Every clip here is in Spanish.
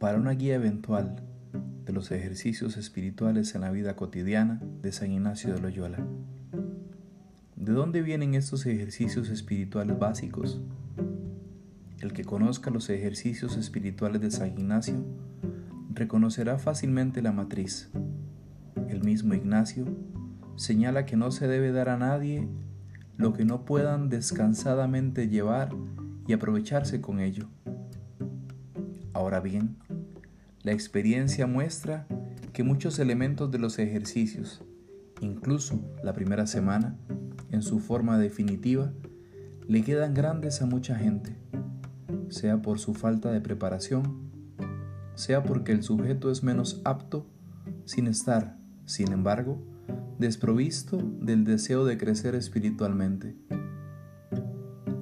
Para una guía eventual de los ejercicios espirituales en la vida cotidiana de San Ignacio de Loyola. ¿De dónde vienen estos ejercicios espirituales básicos? El que conozca los ejercicios espirituales de San Ignacio reconocerá fácilmente la matriz. El mismo Ignacio señala que no se debe dar a nadie lo que no puedan descansadamente llevar y aprovecharse con ello. Ahora bien, la experiencia muestra que muchos elementos de los ejercicios, incluso la primera semana, en su forma definitiva, le quedan grandes a mucha gente, sea por su falta de preparación, sea porque el sujeto es menos apto sin estar, sin embargo, desprovisto del deseo de crecer espiritualmente.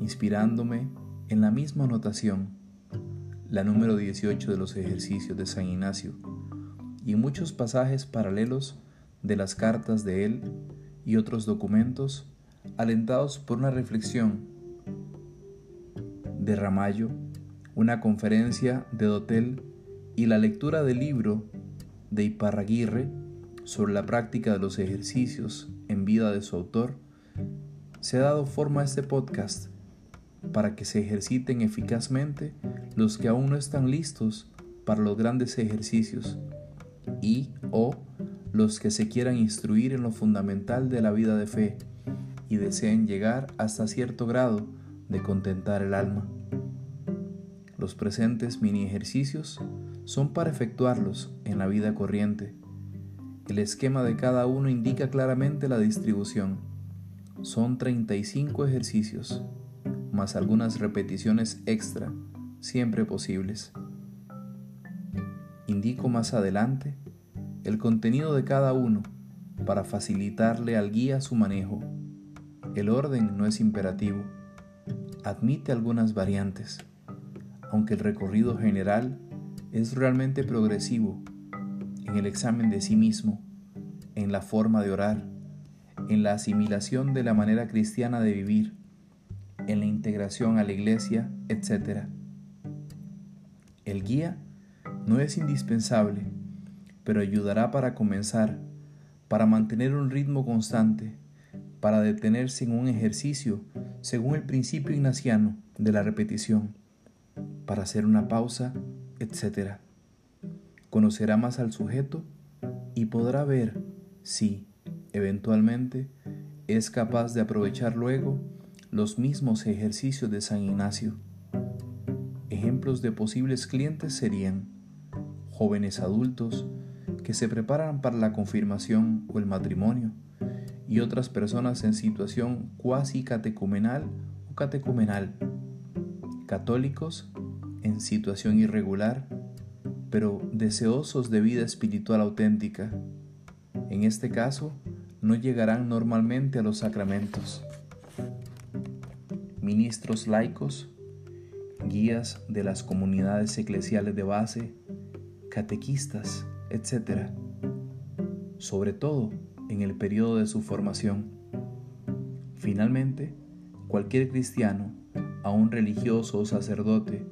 Inspirándome en la misma anotación, la número 18 de los ejercicios de San Ignacio, y muchos pasajes paralelos de las cartas de él y otros documentos alentados por una reflexión de Ramallo, una conferencia de Dotel y la lectura del libro de Iparraguirre sobre la práctica de los ejercicios en vida de su autor, se ha dado forma a este podcast para que se ejerciten eficazmente los que aún no están listos para los grandes ejercicios y o los que se quieran instruir en lo fundamental de la vida de fe y deseen llegar hasta cierto grado de contentar el alma. Los presentes mini ejercicios son para efectuarlos en la vida corriente. El esquema de cada uno indica claramente la distribución. Son 35 ejercicios, más algunas repeticiones extra, siempre posibles. Indico más adelante el contenido de cada uno para facilitarle al guía su manejo. El orden no es imperativo, admite algunas variantes, aunque el recorrido general es realmente progresivo en el examen de sí mismo, en la forma de orar, en la asimilación de la manera cristiana de vivir, en la integración a la iglesia, etc. El guía no es indispensable, pero ayudará para comenzar, para mantener un ritmo constante, para detenerse en un ejercicio según el principio ignaciano de la repetición, para hacer una pausa, etc. Conocerá más al sujeto y podrá ver si, eventualmente, es capaz de aprovechar luego los mismos ejercicios de San Ignacio. Ejemplos de posibles clientes serían jóvenes adultos que se preparan para la confirmación o el matrimonio, y otras personas en situación cuasi catecumenal o catecumenal, católicos en situación irregular, pero deseosos de vida espiritual auténtica. En este caso, no llegarán normalmente a los sacramentos. Ministros laicos, guías de las comunidades eclesiales de base, catequistas, etc. Sobre todo, en el periodo de su formación. Finalmente, cualquier cristiano, aun religioso o sacerdote,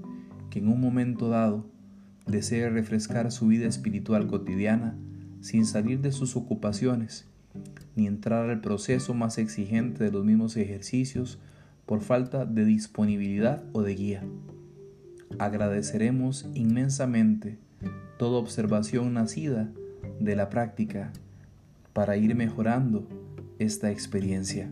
que en un momento dado desee refrescar su vida espiritual cotidiana sin salir de sus ocupaciones, ni entrar al proceso más exigente de los mismos ejercicios por falta de disponibilidad o de guía. Agradeceremos inmensamente toda observación nacida de la práctica para ir mejorando esta experiencia.